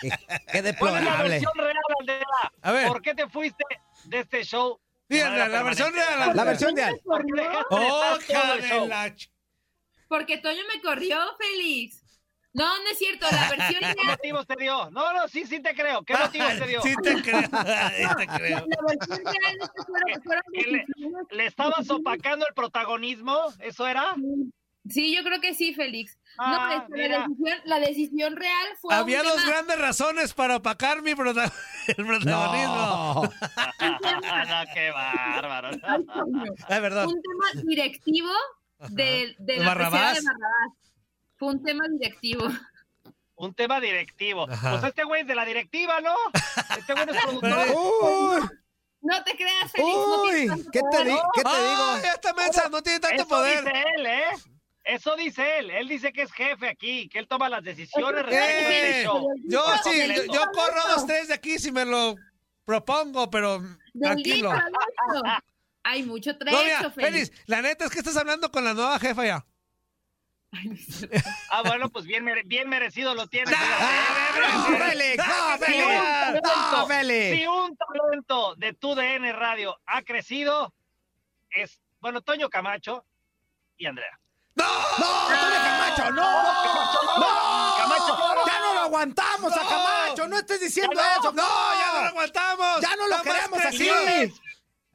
Qué ¿Cuál es la deplorable. versión real, Andrea? A ver. ¿Por qué te fuiste de este show? Manera la versión real. La versión real. ¿Por qué Oh, Porque Toño me corrió, Félix. No, no es cierto, la versión ¿Qué motivos te dio? No, no, sí, sí te creo. ¿Qué motivos te dio? Sí te creo. sí te creo. La versión real que fueron, fueron ¿Que le, le estabas opacando el protagonismo? ¿Eso era? Sí, yo creo que sí, Félix. Ah, no, este, mira. la, decisión, la decisión real fue. Había dos Ah. tema- grandes razones para opacar mi prota- el protagonismo. no, qué bárbaro. Ay. Es verdad. Un tema directivo de, de la de Barrabás. Fue un tema directivo. Un tema directivo. Ajá. Pues este güey es de la directiva, ¿no? Este güey no es productor. Uy, No te creas, Félix. no uy, tanto ¿qué te, poder. di- qué te digo? ya está mensa, no tiene tanto Eso poder. dice él, ¿eh? Eso dice él. Él dice que es jefe aquí, que él toma las decisiones yo sí, yo, yo corro dos, tres de aquí si me lo propongo, pero tranquilo. Hay mucho trecho, No, mira, Félix. Félix, la neta es que estás hablando con la nueva jefa ya. Ah, bueno, pues bien, mere- bien merecido lo tiene. No, Si un talento- Félix. Si un talento de tu DN Radio ha crecido, es, bueno, Toño Camacho y Andrea. ¡No! ¡No, Antonio Camacho, no! ¡No! Camacho, ¡Ya no lo aguantamos a Camacho! ¡No estés diciendo eso! No, ya no lo aguantamos. ¡Ya no lo queremos así!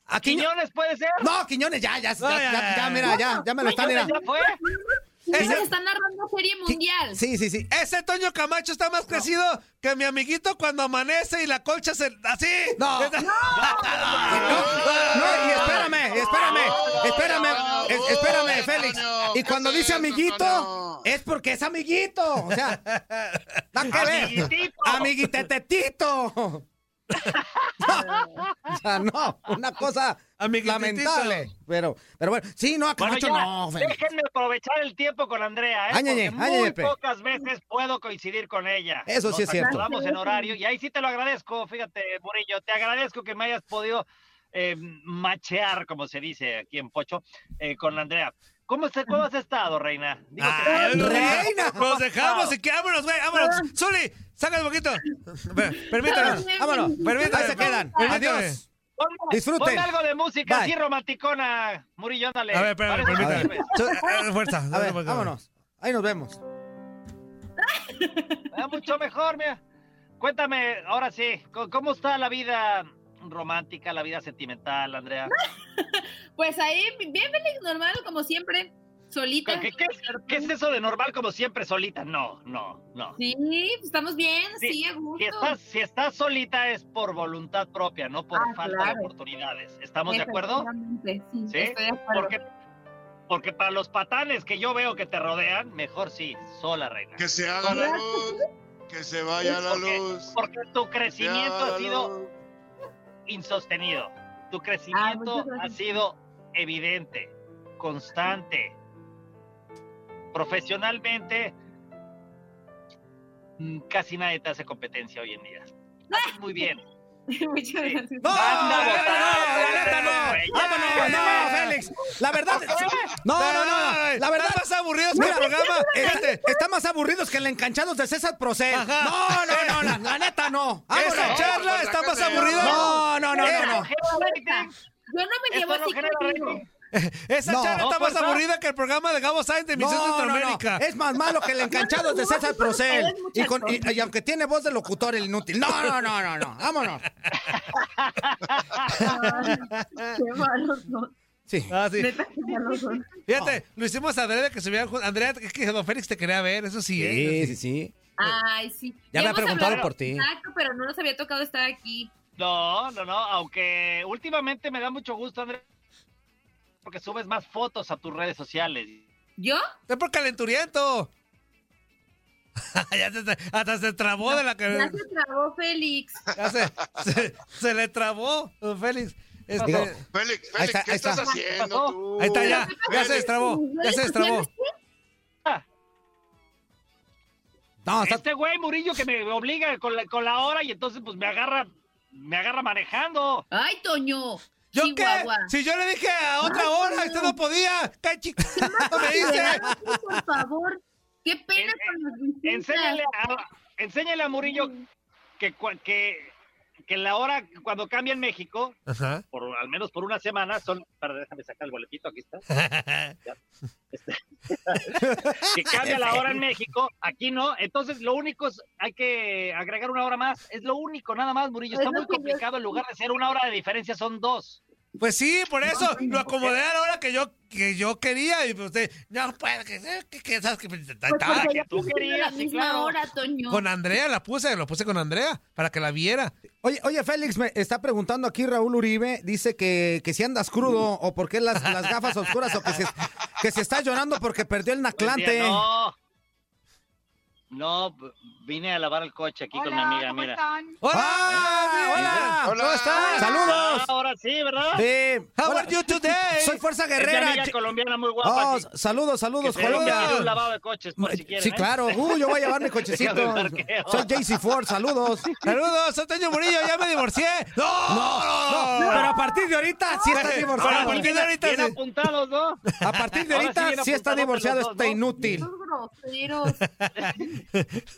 ¿A Quiño- ¿Quiñones puede ser? No, Quiñones, ya, ya, No, ya, ya, ya, ya, ya, ya. mira, ya, ya me lo están, mira. Ese- están narrando serie mundial. Sí, sí, sí. Ese Toño Camacho está más crecido que mi amiguito cuando amanece y la colcha se... ¡Así! No. No, y espérame, espérame, espérame, es- espérame, Félix. Y cuando dice amiguito, es porque es amiguito. O sea, da que ver. Amiguitito. O sea, no, una cosa lamentable. Pero, pero bueno, sí, no, a Bueno, Camacho ya, no, déjenme aprovechar el tiempo con Andrea, ¿eh? Porque muy pe. pocas veces puedo coincidir con ella. Eso sí Nos es cierto. acomodamos en horario y ahí sí te lo agradezco, fíjate, Murillo, te agradezco que me hayas podido eh, machear, como se dice aquí en Pocho, eh, con Andrea. ¿Cómo, está- ¿Cómo has estado, reina? Digo que- Ah, reina, nos dejamos y que vámonos, güey, vámonos. Zuli, saca un poquito. Permítanos, vámonos, permítanme. Ahí se quedan. Adiós. Ponme- Disfruten. Ponme algo de música Bye. así romanticona, Murillo, ándale. A ver, espérame, permítame. Su- eh, Fuerza. A ver, vámonos. Ahí nos vemos. Ah, mucho mejor, mira. Cuéntame, ahora sí, ¿cómo- ¿cómo está la vida romántica, la vida sentimental, Andrea? Pues ahí, bien feliz, normal, como siempre, solita. ¿Qué, qué es, qué es eso de normal como siempre solita? No, no, no. Sí, pues estamos bien, Sí, sí, a gusto. Si estás, si estás solita es por voluntad propia, no por Ah, falta claro. de oportunidades. ¿Estamos de acuerdo? Sí, ¿Sí? estoy de acuerdo. Porque, porque para los patanes que yo veo que te rodean, mejor sí, sola, reina. Que se haga la luz, que se vaya la Porque- luz. Porque tu crecimiento ha sido luz. Insostenido. Tu Ah, crecimiento ha sido evidente, constante. Profesionalmente, mm, casi nadie te hace competencia hoy en día. Haces muy bien. Muchas gracias. No, la neta no. Vámonos, no, Félix. La verdad. No, no, no. La verdad. Más aburridos que el programa. Este, está más aburridos que el enganchados de César Procel. No, no, no, la, la neta no. Esa charla pues, está más aburrida. No, no, no, no, no. Yo no me llevo así. Esa No. charla No, está más fuerza. aburrida que el programa de Gabo Sainz de Misión No, no, no. Centroamérica. Es más malo que el enganchados de César Procel. Y, con- y- aunque tiene voz de locutor el inútil. No, no, no, no, no. Vámonos. Qué malos son. Sí. Ah, sí. Fíjate, lo hicimos a de que se vean. Andrea, que, que Don Félix te quería ver, eso sí, ¿eh? Sí, sí, sí. Ay, sí. Ya me ha preguntado por ti. Exacto, pero no nos había tocado estar aquí. No, no, no, aunque últimamente me da mucho gusto, Andrea, porque subes más fotos a tus redes sociales. ¿Yo? Es por calenturiento. ya se, hasta se trabó de la Ya cabeza. se trabó Félix. Ya se, se, se le trabó, Félix. Este, Digo, Félix, Ahí Félix, está, ¿qué ahí estás está. haciendo tú? ahí está, ya. Ya se Félix, destrabó. Ya se destrabó. No, está- Este güey Murillo que me obliga con la, con la hora y entonces pues me agarra, me agarra manejando. Ay, Toño. ¿Yo qué? Chihuahua. Si yo le dije a otra hora, usted no podía. ¿Qué chico me dice? Por favor. Qué pena En- con los. Enséñale a, enséñale a Murillo que, que, que la hora cuando cambia en México, Ajá. por, al menos por una semana, son... Para, déjame sacar el boletito, aquí está. Este, que cambia la hora en México, aquí no. Entonces, lo único es, hay que agregar una hora más. Es lo único, nada más, Murillo. Es Está muy que complicado. En lugar de ser una hora de diferencia, son dos. Pues sí, por eso lo acomodé a la hora que yo, que yo quería. Y pues usted, no puede, que, que, que sabes que. Pues porque ya tú querías, la sí, misma claro. hora, Toño. Con Andrea la puse, lo puse con Andrea para que la viera. Oye, oye, Félix, me está preguntando aquí Raúl Uribe, dice que, que si andas crudo o por qué las, las gafas oscuras o que se, que se está llorando porque perdió el naclante. No. No, b- vine a lavar el coche aquí con mi amiga, mira. ¡Hola! ¡Hola! ¿Cómo estás? ¡Saludos! Ah, ahora sí, ¿verdad? Sí. How Hola. are you today? Soy Fuerza Es mi Guerrera. amiga Ch- colombiana muy guapa. Oh, saludos, que saludos, un Colombia. lavado de coches, por si quieren. Sí, ¿eh? claro. Uh, yo voy a llevar mi cochecito. Soy JC Ford, saludos. Saludos, soy Toño Murillo, ya me divorcié. ¡No! No, no, pero a partir de ahorita sí está divorciado. pero a partir de ahorita Bien sí. apuntados, ¿no? A partir de sí ahorita bien sí está divorciado ¿no? inútil. Esos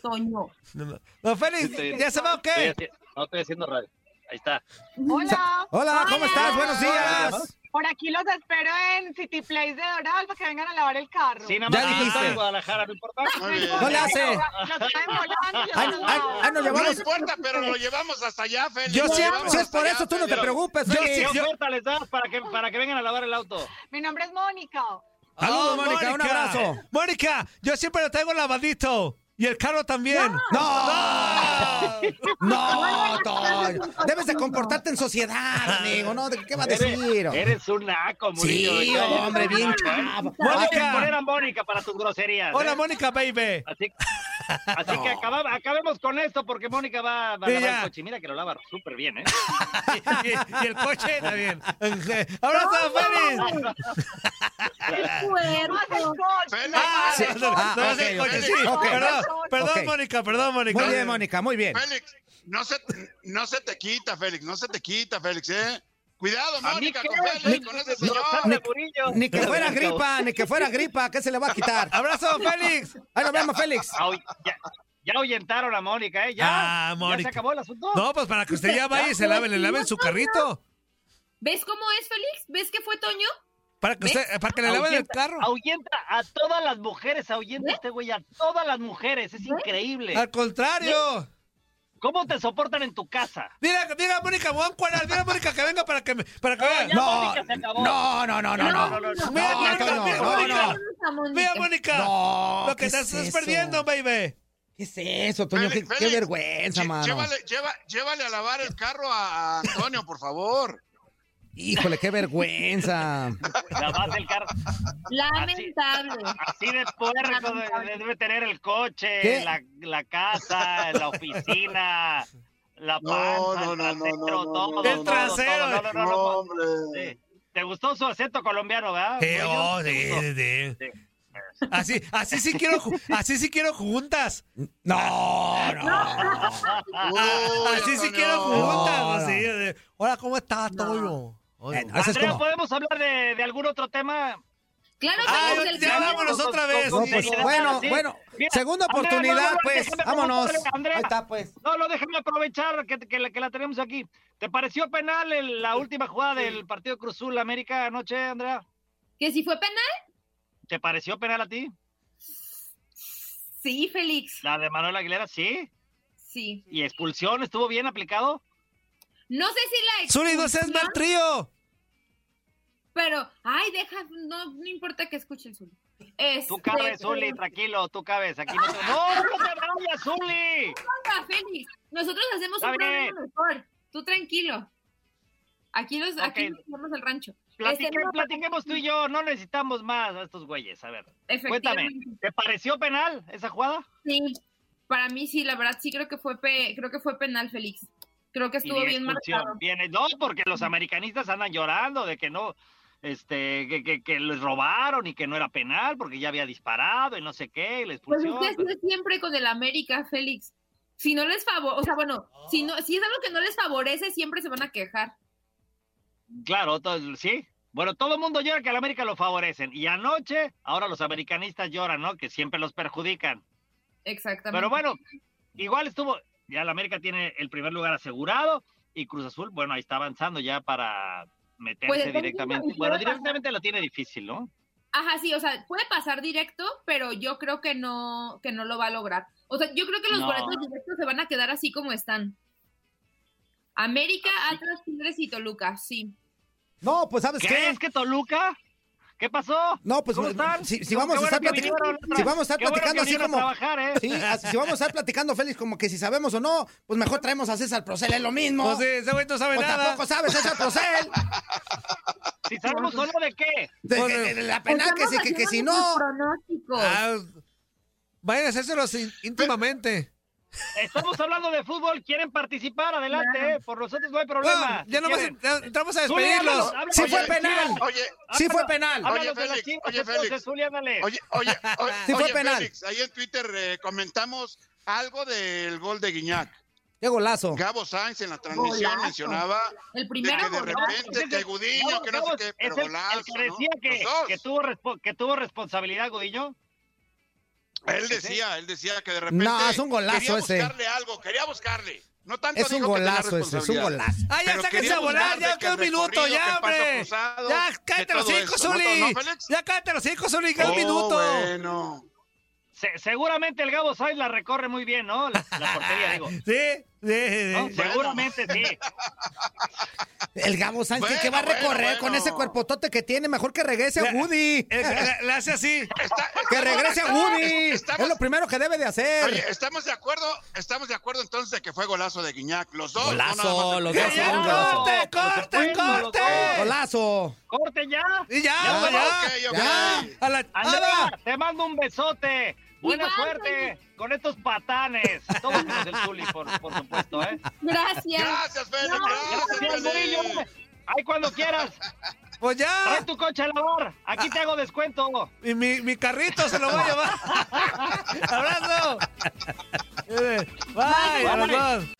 No, no. Don Félix, ¿ya se va o qué? No estoy haciendo radio. Ahí está. Hola. Hola, ¿cómo estás? Buenos días. Por aquí los espero en City Place de Doral para que vengan a lavar el carro. Sí, nada Ya más que dijiste. en Guadalajara, no importa. No le hace. Los traen volando y los Ay, mandan ay, a- ay, nos No llevamos. importa, pero lo llevamos hasta allá, Félix. Yo sí, si es por eso tú no te preocupes, Yo sí, ¿Qué oferta les das para que, para que vengan a lavar el auto? Mi nombre es Mónica. Saludos, Oh, Mónica, un abrazo. Mónica, yo siempre lo traigo lavadito. Y el carro también. No, no, Toño. Debes de comportarte en sociedad, amigo. ¿no? ¿De ¿Qué va a decir? Eres, eres un naco, Murillo. Sí, hombre, bien ¿eh? chavo. Mónica. poner a Mónica para tus groserías. Hola, ¿eh? Mónica, baby. Así, así que acaba- acabemos con esto porque Mónica va, va a lavar ya. el coche. Mira que lo lava súper bien, ¿eh? y, y- y el coche también. ¡Abrazo, Félix! ¡Qué fuerte! Félix, Ah, Sí. no, no, Ah, no, el sí. ok. Perdón. Mónica, perdón, Mónica. Muy bien, Mónica, muy bien. Félix, no se, no se te quita, Félix, no se te quita, Félix, ¿eh? Cuidado, ¿A mí Mónica, con Félix, con ese señor. Ni, ni que fuera gripa, ni que fuera gripa, ¿qué se le va a quitar? ¡Abrazo, Félix! Ahí nos vemos, Félix. Ahu- Ya, ya ahuyentaron a Mónica, ¿eh? Ya, Ah, ya Mónica. se acabó el asunto. No, pues para que usted ya vaya y se lave, le lave en su carrito. ¿Ves cómo es, Félix? ¿Ves que fue Toño? Para que usted, para que le laven el carro. Ahuyenta a todas las mujeres, ahuyenta este güey a todas las mujeres, es increíble. Al contrario. ¿Cómo te soportan en tu casa? Mira, mira, Mónica, me voy a encuadrar. Mira, Mónica, que venga para que me, para que vea. ya, Mónica, se acabó. No, no, no, no, no. Mira, No, Mónica, mira, no, Mónica. no. Mira, Mónica. No, Lo que ¿qué te es estás perdiendo, baby. ¿Qué es eso, Toño? Qué, Félix, qué Félix, vergüenza, lle- mano. Llévale, lleva- llévale a lavar el carro a Antonio, por favor. Híjole, qué vergüenza. Lavas el carro. Lamentable. Así de puerco de- de- debe tener el coche, la, la casa, la oficina, la panza, no, no, el no, trasero, no, no, todo, no, todo, El trasero. todo. No, no, no, No, no. hombre. Sí. ¿Te gustó su acento colombiano, verdad? Oh. Sí. Así, así sí quiero, así sí quiero juntas. No, no. Ah, así sí quiero juntas. No, no. sí, de- Hola, ¿cómo estás, Toño? Eh, Andrea, como- ¿podemos hablar de, de algún otro tema? Claro, Ah, Félix, ya vámonos otra con- vez. con No, pues, bueno, sí. bueno. Mira, Segunda Andrea, oportunidad, no, no, pues. Vámonos. Andrea. Ahí está, pues. No, no, déjame aprovechar que, que la, que la tenemos aquí. ¿Te pareció penal el- la última jugada del partido Cruzul América anoche, Andrea? ¿Que si fue penal? ¿Te pareció penal a ti? Sí, Félix. La de Manuel Aguilera, sí. Sí. ¿Y expulsión estuvo bien aplicado? No sé si la Zuli, no seas mal trío. Pero, ay, deja, no, no importa que escuche el Zuli. Este, Tú cabes, Zuli, tranquilo, tú cabes. Aquí no te... ¡No, no te vayas, Zuli! Venga, Félix, nosotros hacemos Está un bien. programa mejor. Tú tranquilo. Aquí los, aquí nos vamos al rancho. Platique- Este, no, platiquemos tú y yo, no necesitamos más a estos güeyes. A ver, cuéntame. ¿te pareció penal esa jugada? Sí, para mí sí, la verdad sí creo que fue pe- creo que fue penal, Félix. Creo que estuvo bien marcado. Viene, no, porque los americanistas andan llorando de que no, este, que, que, que les robaron y que no era penal porque ya había disparado y no sé qué, y la Pues es expulsión. que así es siempre con el América, Félix. Si no les favorece, o sea, bueno, si no, si es algo que no les favorece, siempre se van a quejar. Claro, todo- sí. Bueno, todo el mundo llora que al América lo favorecen. Y anoche, ahora los americanistas lloran, ¿no? Que siempre los perjudican. Exactamente. Pero bueno, igual estuvo, ya el América tiene el primer lugar asegurado y Cruz Azul, bueno, ahí está avanzando ya para meterse Pues directamente. Bueno, pasar. directamente lo tiene difícil, ¿no? Ajá, sí, o sea, puede pasar directo, pero yo creo que no, que no lo va a lograr. O sea, yo creo que los No. boletos directos se van a quedar así como están. América, Atlas, Tigres y Toluca, sí. No, pues ¿sabes qué? ¿Crees que Toluca? ¿Qué pasó? No, pues ¿Cómo están? si, si vamos a bueno estar que platicando, vinieron si vamos a estar qué platicando que así como, trabajar, ¿eh? sí, así- si vamos a estar platicando, Félix, como que si sabemos o no, pues mejor traemos a César Procel, es lo mismo. Pues sí, ese güey no sabe Pues nada. tampoco sabe César Procel. Si sabemos solo de qué. De, Pues, de- de la penal que, Estamos si- que, que si no. pronósticos. Ah, vayan a hacérselos in- íntimamente. Estamos hablando de fútbol, quieren participar, adelante, eh, por nosotros no hay problema. Ya Si quieren. ya entramos a despedirlos. Sí de fue penal. Oye, Sí fue penal. háblanos Oye, de las Félix, oye, Félix. Oye, oye, oye, Sí fue oye, penal. Félix, ahí en Twitter eh, comentamos algo del gol de Guiñac. Qué golazo. Gabo Sainz en la transmisión Golazo. mencionaba El de primero que de golazo. repente que Gudiño, que no sé qué, pero el, el golazo, que decía ¿no? que, tuvo respo- que tuvo responsabilidad, Gudiño. Él decía, él decía que de repente No, es un golazo quería ese. buscarle algo, quería buscarle. No tanto Es un que golazo ese, es un golazo. Ah, ya sáquense quería a volar, ya que queda un minuto, ya, que hombre. Ya, que cállate los cinco, eso, ¿no, Zuli. Ya cállate los cinco, Zuli, queda un Oh, minuto. bueno. Se- seguramente el Gabo Sainz la recorre muy bien, ¿no? La, la portería, digo. Sí. ¿No? Seguramente sí. El Gabo Sánchez, Bueno, que va a bueno, recorrer con ese cuerpotote que tiene? Mejor que regrese a Woody. Eh, Le, le hace así. Está- Que regrese a Woody. estamos- Es lo primero que debe de hacer. Oye, estamos de acuerdo, estamos de acuerdo entonces de que fue golazo de Guiñac. Los dos. Golazo, los Ya, dos corte, corte, corte. Golazo. ¡Corte ya! Y ya, Ya, ya. ok, ok. Ya. A la Andrea, te mando un besote. Buena Igual, suerte con estos patanes. Todos menos el Zuli, por, por supuesto, ¿eh? Gracias. Gracias. No, gracias. Murillo. Ahí cuando quieras. Pues ya. Trae tu coche a lavar. Aquí te hago descuento. Y mi, mi carrito se lo voy a llevar. Abrazo. Bye, los dos.